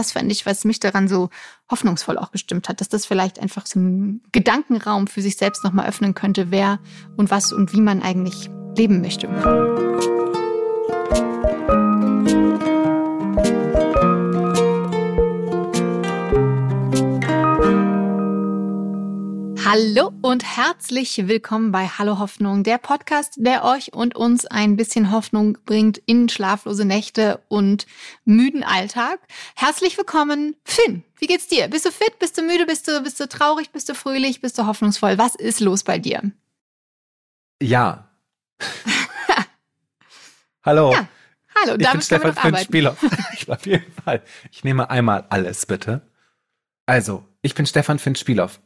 das fand ich, was mich daran so hoffnungsvoll auch gestimmt hat, dass das vielleicht einfach so einen Gedankenraum für sich selbst nochmal öffnen könnte, wer und was und wie man eigentlich leben möchte. Hallo und herzlich willkommen bei Hallo Hoffnung, der Podcast, der euch und uns ein bisschen Hoffnung bringt in schlaflose Nächte und müden Alltag. Herzlich willkommen, Finn. Wie geht's dir? Bist du fit? Bist du müde? Bist du, bist du traurig? Bist du fröhlich? Bist du hoffnungsvoll? Was ist los bei dir? Ja. Hallo. Ja. Hallo, ich bin Stefan Finn Spieler. ich, auf jeden Fall. Ich nehme einmal alles, bitte. Also, ich bin Stefan Finn Spielhoff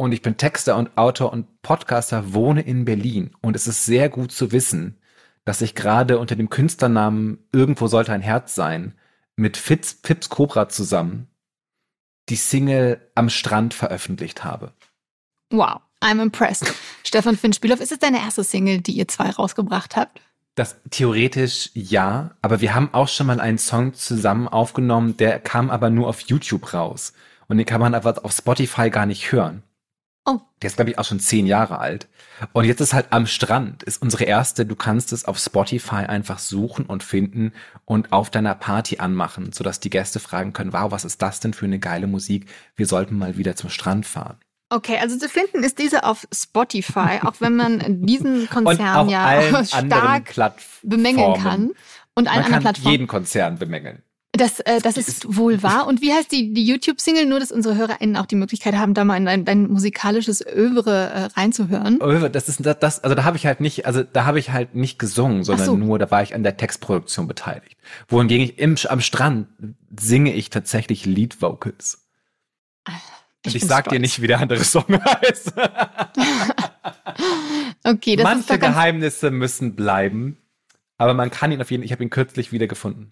und ich bin Texter und Autor und Podcaster, wohne in Berlin. Und es ist sehr gut zu wissen, dass ich gerade unter dem Künstlernamen Irgendwo sollte ein Herz sein mit Fitz, Pips Cobra zusammen die Single Am Strand veröffentlicht habe. Wow, I'm impressed. Stefan Finn Spielhoff, ist es deine erste Single, die ihr zwei rausgebracht habt? Das theoretisch ja, aber wir haben auch schon mal einen Song zusammen aufgenommen, der kam aber nur auf YouTube raus. Und den kann man aber auf Spotify gar nicht hören. Oh. Der ist, glaube ich, auch schon zehn Jahre alt. Und jetzt ist halt am Strand, ist unsere erste, du kannst es auf Spotify einfach suchen und finden und auf deiner Party anmachen, sodass die Gäste fragen können, wow, was ist das denn für eine geile Musik? Wir sollten mal wieder zum Strand fahren. Okay, also zu finden ist diese auf Spotify, auch wenn man diesen Konzern ja stark bemängeln kann. Und allen man kann jeden Konzern bemängeln. Das, äh, das ist wohl wahr. Und wie heißt die, die YouTube-Single? Nur, dass unsere HörerInnen auch die Möglichkeit haben, da mal in dein, dein musikalisches Övre äh, reinzuhören. Övre, das ist das, also da habe ich halt nicht, also da habe ich halt nicht gesungen, sondern so. nur, da war ich an der Textproduktion beteiligt. Wohingegen ich im, am Strand singe ich tatsächlich Lead-Vocals. Ah, ich Und ich sag stolz. dir nicht, wie der andere Song heißt. okay, das Manche ist Geheimnisse müssen bleiben, aber man kann ihn auf jeden Fall, ich habe ihn kürzlich wiedergefunden.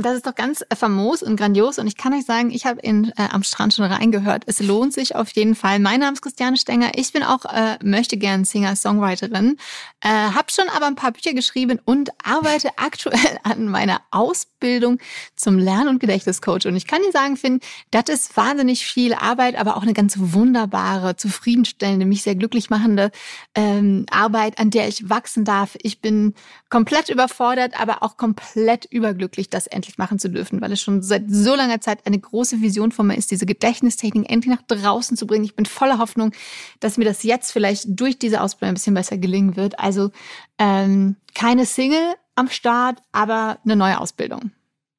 Das ist doch ganz famos und grandios und ich kann euch sagen, ich habe in äh, am Strand schon reingehört. Es lohnt sich auf jeden Fall. Mein Name ist Christiane Stenger. Ich bin auch äh, möchte gern Singer Songwriterin. Äh, habe schon aber ein paar Bücher geschrieben und arbeite aktuell an meiner Ausbildung zum Lern- und Gedächtniscoach. Und ich kann dir sagen, Finn, das ist wahnsinnig viel Arbeit, aber auch eine ganz wunderbare, zufriedenstellende, mich sehr glücklich machende ähm, Arbeit, an der ich wachsen darf. Ich bin komplett überfordert, aber auch komplett überglücklich, dass endlich endlich machen zu dürfen, weil es schon seit so langer Zeit eine große Vision von mir ist, diese Gedächtnistechnik endlich nach draußen zu bringen. Ich bin voller Hoffnung, dass mir das jetzt vielleicht durch diese Ausbildung ein bisschen besser gelingen wird. Also ähm, keine Single am Start, aber eine neue Ausbildung.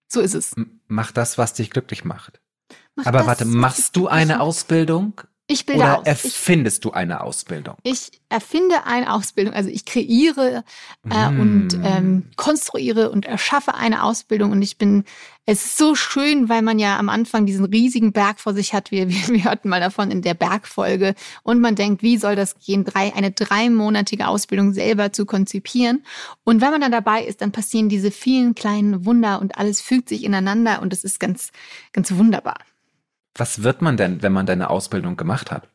So ist es. Mach das, was dich glücklich macht. Mach aber das, warte, machst du eine Ausbildung? Ich bilde Oder aus. erfindest ich, du eine Ausbildung? Ich erfinde eine Ausbildung, also ich kreiere äh, mm. und ähm, konstruiere und erschaffe eine Ausbildung und ich bin, es ist so schön, weil man ja am Anfang diesen riesigen Berg vor sich hat. Wir, wir, wir hörten mal davon in der Bergfolge und man denkt, wie soll das gehen, drei, eine dreimonatige Ausbildung selber zu konzipieren. Und wenn man dann dabei ist, dann passieren diese vielen kleinen Wunder und alles fügt sich ineinander und es ist ganz, ganz wunderbar. Was wird man denn, wenn man deine Ausbildung gemacht hat?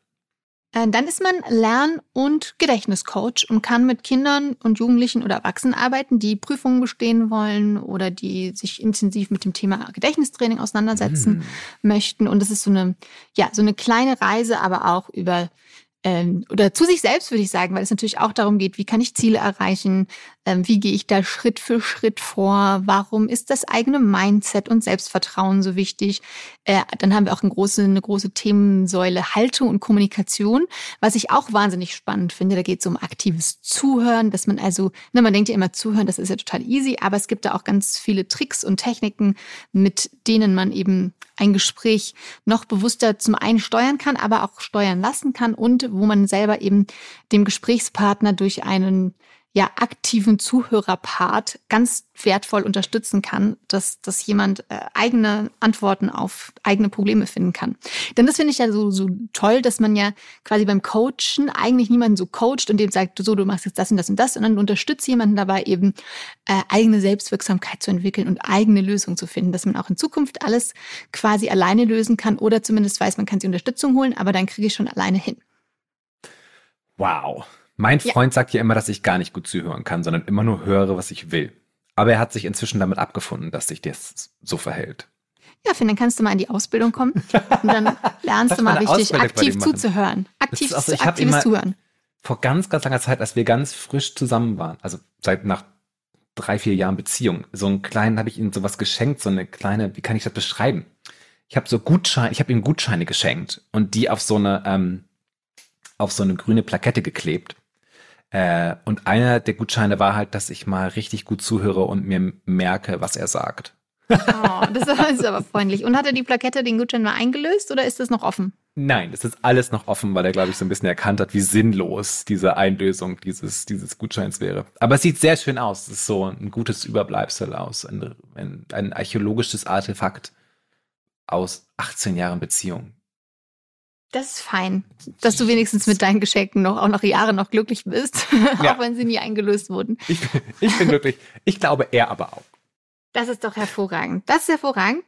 Äh, dann ist man Lern- und Gedächtniscoach und kann mit Kindern und Jugendlichen oder Erwachsenen arbeiten, die Prüfungen bestehen wollen oder die sich intensiv mit dem Thema Gedächtnistraining auseinandersetzen mm. möchten. Und es ist so eine, ja, so eine kleine Reise, aber auch über ähm, oder zu sich selbst würde ich sagen, weil es natürlich auch darum geht, wie kann ich Ziele erreichen, ähm, wie gehe ich da Schritt für Schritt vor, warum ist das eigene Mindset und Selbstvertrauen so wichtig. Äh, dann haben wir auch eine große, eine große Themensäule Haltung und Kommunikation, was ich auch wahnsinnig spannend finde. Da geht es um aktives Zuhören, dass man also, ne, man denkt ja immer zuhören, das ist ja total easy, aber es gibt da auch ganz viele Tricks und Techniken, mit denen man eben ein Gespräch noch bewusster zum einen steuern kann, aber auch steuern lassen kann und wo man selber eben dem Gesprächspartner durch einen ja aktiven Zuhörerpart ganz wertvoll unterstützen kann, dass, dass jemand äh, eigene Antworten auf eigene Probleme finden kann. Denn das finde ich ja so, so toll, dass man ja quasi beim Coachen eigentlich niemanden so coacht und dem sagt, so, du machst jetzt das und das und das, sondern unterstützt jemanden dabei eben äh, eigene Selbstwirksamkeit zu entwickeln und eigene Lösungen zu finden, dass man auch in Zukunft alles quasi alleine lösen kann oder zumindest weiß, man kann sich Unterstützung holen, aber dann kriege ich schon alleine hin. Wow. Mein Freund ja. sagt ja immer, dass ich gar nicht gut zuhören kann, sondern immer nur höre, was ich will. Aber er hat sich inzwischen damit abgefunden, dass sich das so verhält. Ja, Finn, dann kannst du mal in die Ausbildung kommen und dann lernst du mal richtig aktiv zuzuhören. Aktiv, also, ich aktives Zuhören. Vor ganz, ganz langer Zeit, als wir ganz frisch zusammen waren, also seit nach drei, vier Jahren Beziehung, so einen kleinen, habe ich ihm sowas geschenkt, so eine kleine, wie kann ich das beschreiben? Ich habe so Gutscheine, ich habe ihm Gutscheine geschenkt und die auf so eine, ähm, auf so eine grüne Plakette geklebt. Äh, und einer der Gutscheine war halt, dass ich mal richtig gut zuhöre und mir merke, was er sagt. Oh, das ist aber freundlich. Und hat er die Plakette, den Gutschein mal eingelöst oder ist das noch offen? Nein, das ist alles noch offen, weil er, glaube ich, so ein bisschen erkannt hat, wie sinnlos diese Einlösung dieses, dieses Gutscheins wäre. Aber es sieht sehr schön aus. Es ist so ein gutes Überbleibsel aus, ein, ein, ein archäologisches Artefakt aus 18 Jahren Beziehung. Das ist fein, dass du wenigstens mit deinen Geschenken noch auch nach Jahren noch glücklich bist, ja. auch wenn sie nie eingelöst wurden. Ich, ich bin glücklich. Ich glaube, er aber auch. Das ist doch hervorragend. Das ist hervorragend.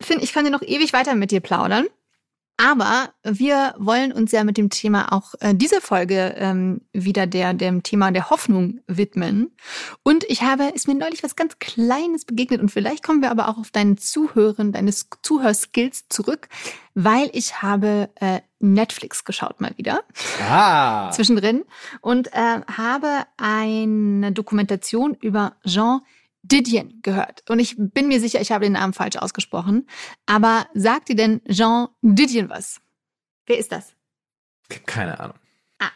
Finn, ich könnte noch ewig weiter mit dir plaudern. Aber wir wollen uns ja mit dem Thema auch äh, diese Folge ähm, wieder der, dem Thema der Hoffnung widmen. Und ich habe, ist mir neulich was ganz Kleines begegnet und vielleicht kommen wir aber auch auf deinen Zuhören, deine Zuhörskills zurück, weil ich habe äh, Netflix geschaut mal wieder. Ah. Zwischendrin und äh, habe eine Dokumentation über Jean Didion gehört. Und ich bin mir sicher, ich habe den Namen falsch ausgesprochen. Aber sagt dir denn Jean Didion was? Wer ist das? Keine Ahnung. Ah,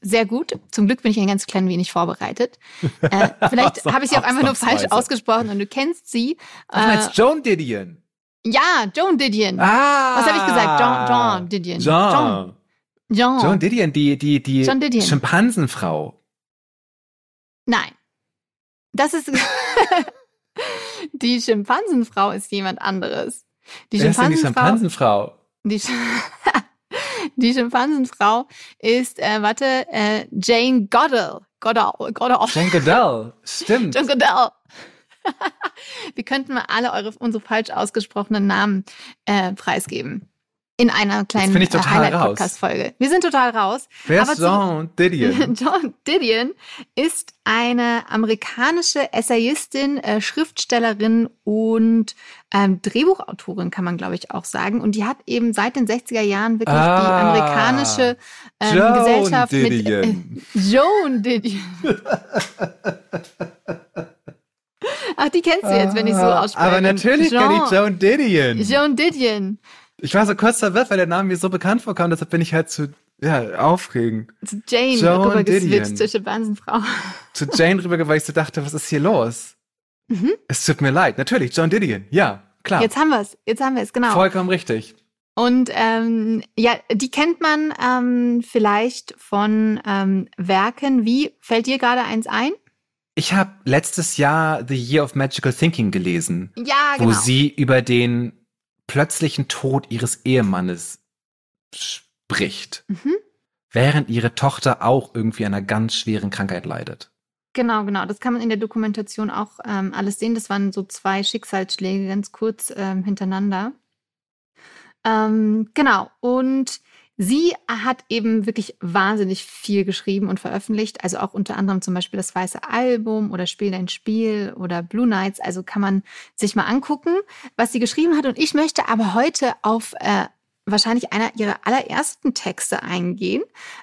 sehr gut. Zum Glück bin ich ein ganz klein wenig vorbereitet. Äh, vielleicht habe ich sie auch einfach nur falsch ausgesprochen und du kennst sie. Ach, äh, Joan Didion. Ja, Joan Didion. Ah. Was habe ich gesagt? Jean, Jean Didion. Jean. Jean. Jean. Joan Didion, die, die, die Schimpansenfrau. Nein. Das ist. die Schimpansenfrau ist jemand anderes. Die Wer Schimpansenfrau. Ist die Schimpansenfrau? Die, Sch die Schimpansenfrau ist, äh, warte, äh, Jane Goodall. Goodall. Goodall. Jane Goodall. Stimmt. Jane Goodall. Wir könnten mal alle eure, unsere falsch ausgesprochenen Namen äh, preisgeben in einer kleinen Highlight-Podcast-Folge. Wir sind total raus. Wer ist John Didion? John Didion ist eine amerikanische Essayistin, äh, Schriftstellerin und ähm, Drehbuchautorin, kann man glaube ich auch sagen. Und die hat eben seit den 60er Jahren wirklich ah, die amerikanische ähm, Joan Gesellschaft Didion. mit äh, Joan Didion. Ach, die kennst du jetzt, wenn ich so ah, ausspreche. Aber natürlich Jean, kenne ich Joan Didion. Joan Didion. Ich war so kurz verwirrt, weil der Name mir so bekannt vorkam, deshalb bin ich halt zu, ja, aufregend. Zu Jane Joan rübergeswitcht, zur Schimpansenfrau. Zu Jane rübergegangen, weil ich so dachte, was ist hier los? Mhm. Es tut mir leid. Natürlich, John Didion. Ja, klar. Jetzt haben wir es. Jetzt haben wir es, genau. Vollkommen richtig. Und ähm, ja, die kennt man ähm, vielleicht von ähm, Werken wie, fällt dir gerade eins ein? Ich habe letztes Jahr The Year of Magical Thinking gelesen. Ja, genau. Wo sie über den plötzlichen Tod ihres Ehemannes spricht, mhm. während ihre Tochter auch irgendwie einer ganz schweren Krankheit leidet. Genau, genau. Das kann man in der Dokumentation auch ähm, alles sehen. Das waren so zwei Schicksalsschläge ganz kurz ähm, hintereinander. Ähm, genau. Und Sie hat eben wirklich wahnsinnig viel geschrieben und veröffentlicht, also auch unter anderem zum Beispiel das Weiße Album oder Spiel dein Spiel oder Blue Nights. Also kann man sich mal angucken, was sie geschrieben hat. Und ich möchte aber heute auf äh, wahrscheinlich einer ihrer allerersten Texte eingehen,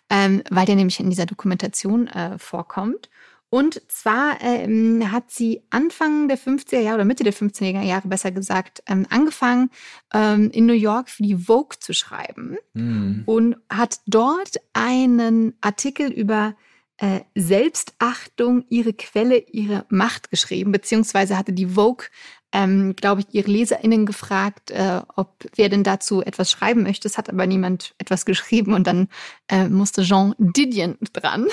ähm, weil der nämlich in dieser Dokumentation äh, vorkommt. Und zwar ähm, hat sie Anfang der 50er Jahre oder Mitte der 50er Jahre besser gesagt ähm, angefangen, ähm, in New York für die Vogue zu schreiben mhm. und hat dort einen Artikel über äh, Selbstachtung, ihre Quelle, ihre Macht geschrieben, beziehungsweise hatte die Vogue ähm, glaube ich, ihre LeserInnen gefragt, äh, ob wer denn dazu etwas schreiben möchte. Es hat aber niemand etwas geschrieben und dann äh, musste Jean Didion dran.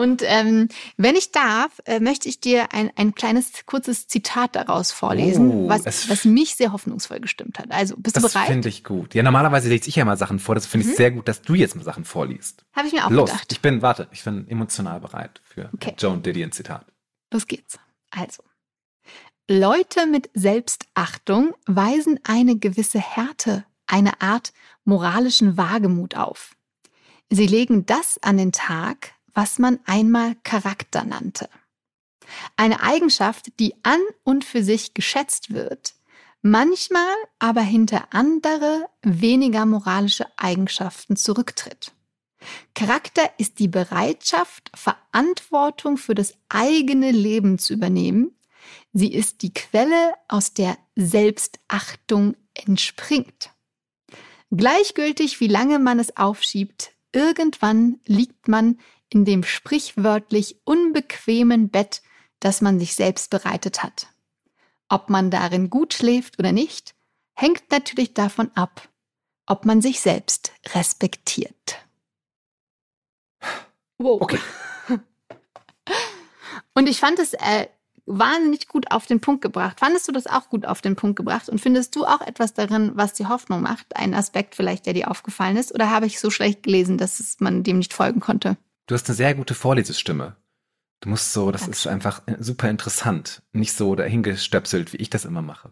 Und ähm, wenn ich darf, äh, möchte ich dir ein, ein kleines, kurzes Zitat daraus vorlesen, oh, was, was mich sehr hoffnungsvoll gestimmt hat. Also, bist du bereit? Das finde ich gut. Ja, normalerweise lese ich ja mal Sachen vor. Das finde ich mhm. sehr gut, dass du jetzt mal Sachen vorliest. Habe ich mir auch Los, gedacht. Ich bin, warte, ich bin emotional bereit für okay. Joan Didion Zitat. Los geht's. Also. Leute mit Selbstachtung weisen eine gewisse Härte, eine Art moralischen Wagemut auf. Sie legen das an den Tag, was man einmal Charakter nannte. Eine Eigenschaft, die an und für sich geschätzt wird, manchmal aber hinter andere, weniger moralische Eigenschaften zurücktritt. Charakter ist die Bereitschaft, Verantwortung für das eigene Leben zu übernehmen. Sie ist die Quelle, aus der Selbstachtung entspringt. Gleichgültig, wie lange man es aufschiebt, irgendwann liegt man in dem sprichwörtlich unbequemen Bett, das man sich selbst bereitet hat. Ob man darin gut schläft oder nicht, hängt natürlich davon ab, ob man sich selbst respektiert. Wow. Okay. Und ich fand es äh, wahnsinnig gut auf den Punkt gebracht. Fandest du das auch gut auf den Punkt gebracht? Und findest du auch etwas darin, was die Hoffnung macht? Ein Aspekt vielleicht, der dir aufgefallen ist? Oder habe ich so schlecht gelesen, dass man dem nicht folgen konnte? Du hast eine sehr gute Vorlesestimme. Du musst so, das Dankeschön. ist einfach äh, super interessant. Nicht so dahingestöpselt, wie ich das immer mache.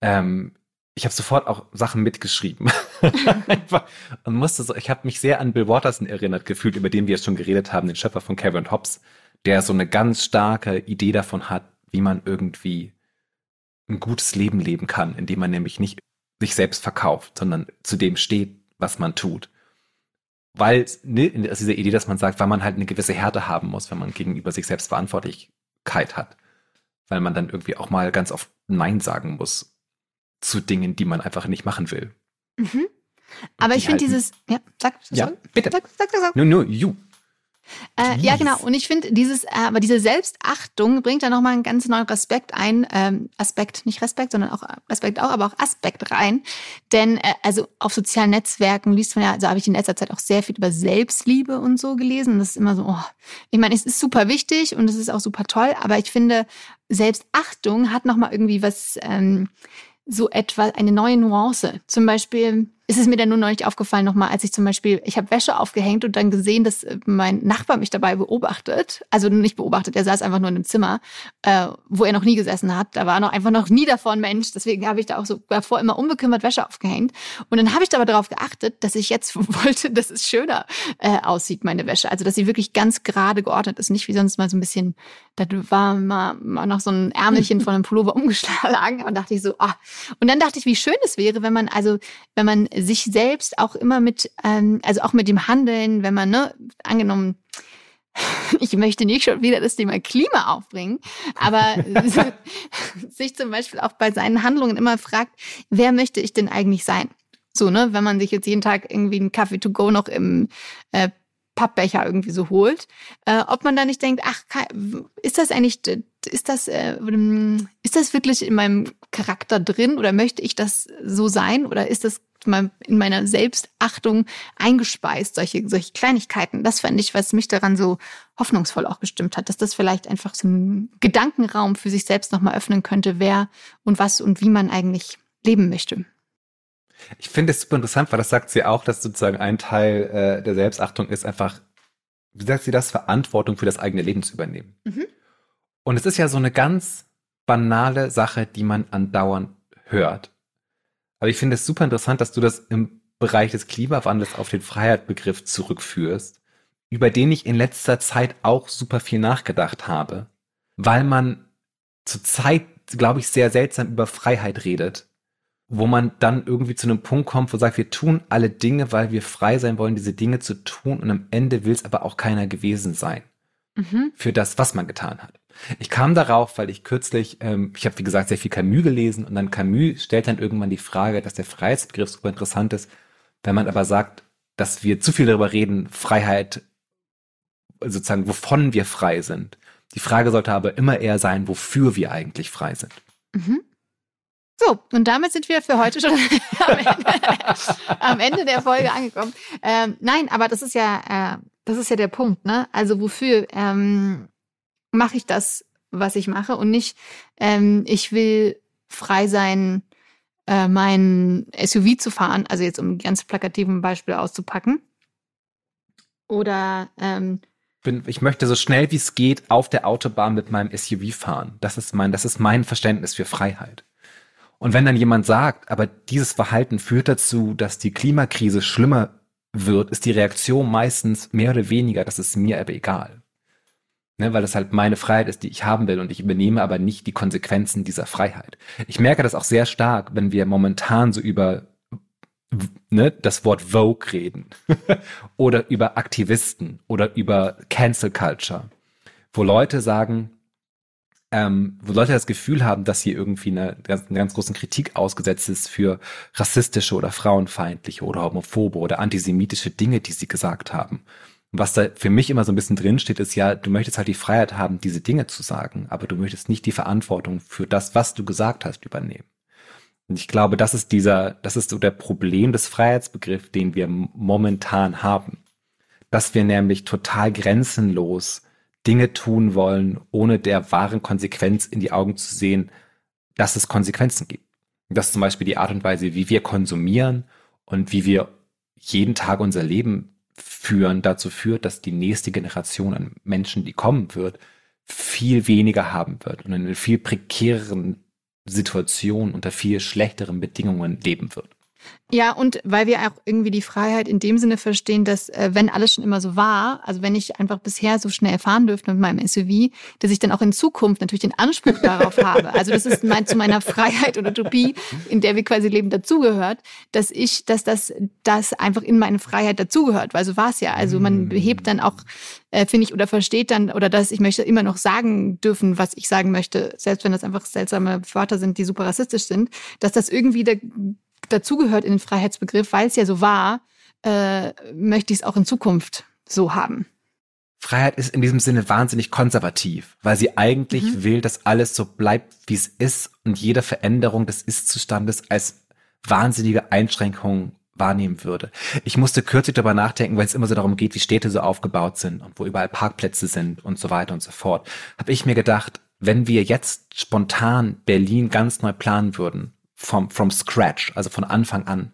Ähm, ich habe sofort auch Sachen mitgeschrieben. und musste so, ich habe mich sehr an Bill Watterson erinnert gefühlt, über den wir jetzt schon geredet haben, den Schöpfer von Kevin Hobbs, der so eine ganz starke Idee davon hat, wie man irgendwie ein gutes Leben leben kann, indem man nämlich nicht sich selbst verkauft, sondern zu dem steht, was man tut weil ne, aus dieser Idee, dass man sagt, weil man halt eine gewisse Härte haben muss, wenn man gegenüber sich selbst Verantwortlichkeit hat, weil man dann irgendwie auch mal ganz oft Nein sagen muss zu Dingen, die man einfach nicht machen will. Mhm. Aber ich finde dieses, ja, sag, sag, ja, bitte. Sag, sag, sag, sag. Nur, nur, you. Äh, ja, genau. Und ich finde, dieses, äh, aber diese Selbstachtung bringt da nochmal einen ganz neuen Respekt ein. Ähm, Aspekt, nicht Respekt, sondern auch Respekt auch, aber auch Aspekt rein. Denn äh, also auf sozialen Netzwerken liest man ja, also habe ich in letzter Zeit auch sehr viel über Selbstliebe und so gelesen. Und das ist immer so, oh, ich meine, es ist super wichtig und es ist auch super toll, aber ich finde, Selbstachtung hat nochmal irgendwie was, ähm, so etwa eine neue Nuance. Zum Beispiel ist es mir dann nur neulich aufgefallen nochmal, als ich zum Beispiel, ich habe Wäsche aufgehängt und dann gesehen, dass äh, mein Nachbar mich dabei beobachtet. Also nicht beobachtet, er saß einfach nur in einem Zimmer, äh, wo er noch nie gesessen hat. Da war noch einfach noch nie davor ein Mensch. Deswegen habe ich da auch so davor immer unbekümmert Wäsche aufgehängt. Und dann habe ich aber darauf geachtet, dass ich jetzt wollte, dass es schöner äh, aussieht, meine Wäsche. Also dass sie wirklich ganz gerade geordnet ist, nicht wie sonst mal so ein bisschen, da war mal, mal noch so ein Ärmelchen von einem Pullover umgeschlagen. Und dachte ich so, ah. Und dann dachte ich, wie schön es wäre, wenn man also, wenn man sich selbst auch immer mit, ähm, also auch mit dem Handeln, wenn man, ne, angenommen, ich möchte nicht schon wieder das Thema Klima aufbringen, aber sich zum Beispiel auch bei seinen Handlungen immer fragt, wer möchte ich denn eigentlich sein? So, ne, wenn man sich jetzt jeden Tag irgendwie einen Kaffee to go noch im äh, Pappbecher irgendwie so holt, äh, ob man da nicht denkt, ach, ist das eigentlich, ist das, äh, ist das wirklich in meinem Charakter drin oder möchte ich das so sein oder ist das in meiner Selbstachtung eingespeist, solche, solche Kleinigkeiten. Das fand ich, was mich daran so hoffnungsvoll auch gestimmt hat, dass das vielleicht einfach so einen Gedankenraum für sich selbst nochmal öffnen könnte, wer und was und wie man eigentlich leben möchte. Ich finde es super interessant, weil das sagt sie auch, dass sozusagen ein Teil äh, der Selbstachtung ist einfach, wie sagt sie das, Verantwortung für das eigene Leben zu übernehmen. Mhm. Und es ist ja so eine ganz banale Sache, die man andauernd hört. Aber ich finde es super interessant, dass du das im Bereich des Klimawandels auf den Freiheitsbegriff zurückführst, über den ich in letzter Zeit auch super viel nachgedacht habe, weil man zurzeit, glaube ich, sehr seltsam über Freiheit redet, wo man dann irgendwie zu einem Punkt kommt, wo sagt, wir tun alle Dinge, weil wir frei sein wollen, diese Dinge zu tun und am Ende will es aber auch keiner gewesen sein mhm. für das, was man getan hat. Ich kam darauf, weil ich kürzlich, ähm, ich habe wie gesagt sehr viel Camus gelesen und dann Camus stellt dann irgendwann die Frage, dass der Freiheitsbegriff super interessant ist, wenn man aber sagt, dass wir zu viel darüber reden, Freiheit, sozusagen, wovon wir frei sind. Die Frage sollte aber immer eher sein, wofür wir eigentlich frei sind. Mhm. So, und damit sind wir für heute schon am, Ende, am Ende, der Folge angekommen. Ähm, nein, aber das ist ja, äh, das ist ja der Punkt, ne? Also wofür ähm, mache ich das, was ich mache und nicht, ähm, ich will frei sein, äh, mein SUV zu fahren, also jetzt um ein ganz plakativen Beispiel auszupacken. Oder ähm, bin, ich möchte so schnell wie es geht auf der Autobahn mit meinem SUV fahren. Das ist mein, das ist mein Verständnis für Freiheit. Und wenn dann jemand sagt, aber dieses Verhalten führt dazu, dass die Klimakrise schlimmer wird, ist die Reaktion meistens mehr oder weniger, das ist mir aber egal. Ne, weil das halt meine Freiheit ist, die ich haben will und ich übernehme aber nicht die Konsequenzen dieser Freiheit. Ich merke das auch sehr stark, wenn wir momentan so über ne, das Wort Vogue reden oder über Aktivisten oder über Cancel Culture, wo Leute sagen, ähm, wo Leute das Gefühl haben, dass hier irgendwie eine, eine ganz großen Kritik ausgesetzt ist für rassistische oder frauenfeindliche oder homophobe oder antisemitische Dinge, die sie gesagt haben. Und was da für mich immer so ein bisschen drinsteht, ist ja, du möchtest halt die Freiheit haben, diese Dinge zu sagen, aber du möchtest nicht die Verantwortung für das, was du gesagt hast, übernehmen. Und ich glaube, das ist dieser, das ist so der Problem des Freiheitsbegriffs, den wir momentan haben. Dass wir nämlich total grenzenlos Dinge tun wollen, ohne der wahren Konsequenz in die Augen zu sehen, dass es Konsequenzen gibt. Das ist zum Beispiel die Art und Weise, wie wir konsumieren und wie wir jeden Tag unser Leben führen, dazu führt, dass die nächste Generation an Menschen, die kommen wird, viel weniger haben wird und in einem viel prekäreren Situation unter viel schlechteren Bedingungen leben wird. Ja, und weil wir auch irgendwie die Freiheit in dem Sinne verstehen, dass äh, wenn alles schon immer so war, also wenn ich einfach bisher so schnell fahren dürfte mit meinem SUV, dass ich dann auch in Zukunft natürlich den Anspruch darauf habe. Also das ist mein, zu meiner Freiheit oder Utopie, in der wir quasi leben, dazugehört, dass ich, dass das, das einfach in meine Freiheit dazugehört, weil so war es ja. Also man behebt dann auch, äh, finde ich, oder versteht dann, oder dass ich möchte immer noch sagen dürfen, was ich sagen möchte, selbst wenn das einfach seltsame Wörter sind, die super rassistisch sind, dass das irgendwie der dazugehört in den Freiheitsbegriff, weil es ja so war, äh, möchte ich es auch in Zukunft so haben. Freiheit ist in diesem Sinne wahnsinnig konservativ, weil sie eigentlich mhm. will, dass alles so bleibt, wie es ist und jede Veränderung des Ist-Zustandes als wahnsinnige Einschränkung wahrnehmen würde. Ich musste kürzlich darüber nachdenken, weil es immer so darum geht, wie Städte so aufgebaut sind und wo überall Parkplätze sind und so weiter und so fort. Habe ich mir gedacht, wenn wir jetzt spontan Berlin ganz neu planen würden, vom, from scratch, also von Anfang an,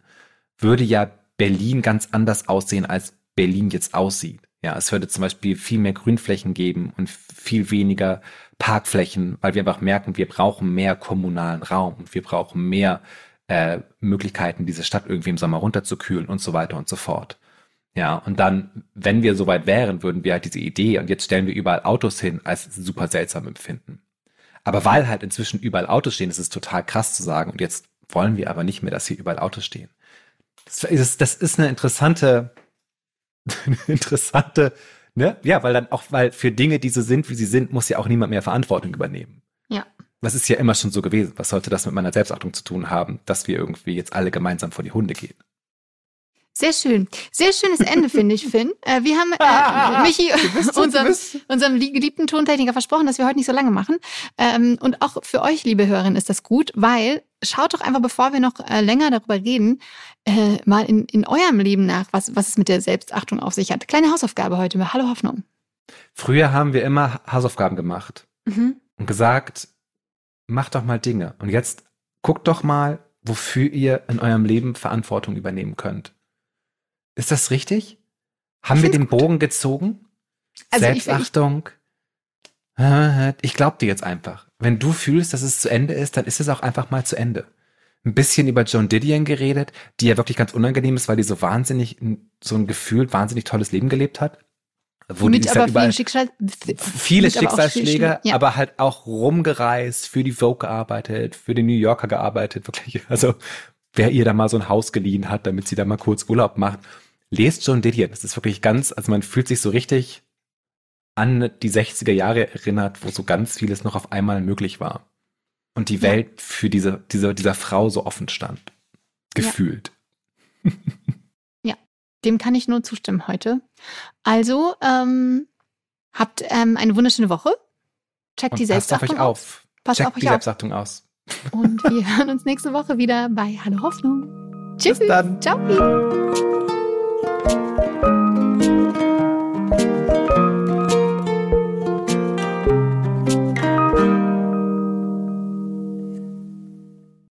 würde ja Berlin ganz anders aussehen, als Berlin jetzt aussieht. Ja, es würde zum Beispiel viel mehr Grünflächen geben und viel weniger Parkflächen, weil wir einfach merken, wir brauchen mehr kommunalen Raum und wir brauchen mehr äh, Möglichkeiten, diese Stadt irgendwie im Sommer runterzukühlen und so weiter und so fort. Ja, und dann, wenn wir soweit wären, würden wir halt diese Idee und jetzt stellen wir überall Autos hin, als super seltsam empfinden. Aber weil halt inzwischen überall Autos stehen, ist es total krass zu sagen. Und jetzt wollen wir aber nicht mehr, dass hier überall Autos stehen. Das ist, das ist eine interessante, interessante, ne? Ja, weil dann auch, weil für Dinge, die so sind, wie sie sind, muss ja auch niemand mehr Verantwortung übernehmen. Ja. Das ist ja immer schon so gewesen. Was sollte das mit meiner Selbstachtung zu tun haben, dass wir irgendwie jetzt alle gemeinsam vor die Hunde gehen? Sehr schön. Sehr schönes Ende, finde ich, Finn. Äh, wir haben äh, Michi, unserem, unserem geliebten Tontechniker, versprochen, dass wir heute nicht so lange machen. Ähm, und auch für euch, liebe Hörerinnen, ist das gut, weil schaut doch einfach, bevor wir noch äh, länger darüber reden, äh, mal in, in eurem Leben nach, was, was es mit der Selbstachtung auf sich hat. Kleine Hausaufgabe heute. Hallo Hoffnung. Früher haben wir immer Hausaufgaben gemacht mhm. und gesagt, macht doch mal Dinge. Und jetzt guckt doch mal, wofür ihr in eurem Leben Verantwortung übernehmen könnt. Ist das richtig? Haben wir den Bogen gezogen? Also Selbstachtung. Ich, ich, ich glaube dir jetzt einfach. Wenn du fühlst, dass es zu Ende ist, dann ist es auch einfach mal zu Ende. Ein bisschen über Joan Didion geredet, die ja wirklich ganz unangenehm ist, weil die so wahnsinnig, so ein gefühlt wahnsinnig tolles Leben gelebt hat. Wo mit aber vielen Schicksal viele Schicksalsschläge, aber, ja. aber halt auch rumgereist, für die Vogue gearbeitet, für den New Yorker gearbeitet, wirklich. Also wer ihr da mal so ein Haus geliehen hat, damit sie da mal kurz Urlaub macht lest John Didion. Das ist wirklich ganz, also man fühlt sich so richtig an die 60er Jahre erinnert, wo so ganz vieles noch auf einmal möglich war. Und die Welt für diese, diese, dieser Frau so offen stand. Gefühlt. Ja. ja, dem kann ich nur zustimmen heute. Also, ähm, habt ähm, eine wunderschöne Woche. Checkt Und die Selbstachtung passt auf euch auf. Passt Checkt auf euch die Selbstachtung aus. Und wir hören uns nächste Woche wieder bei Hallo Hoffnung. Tschüss. Bis dann. Ciao. Thank you.